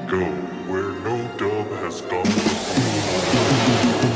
we go where no dove has gone before.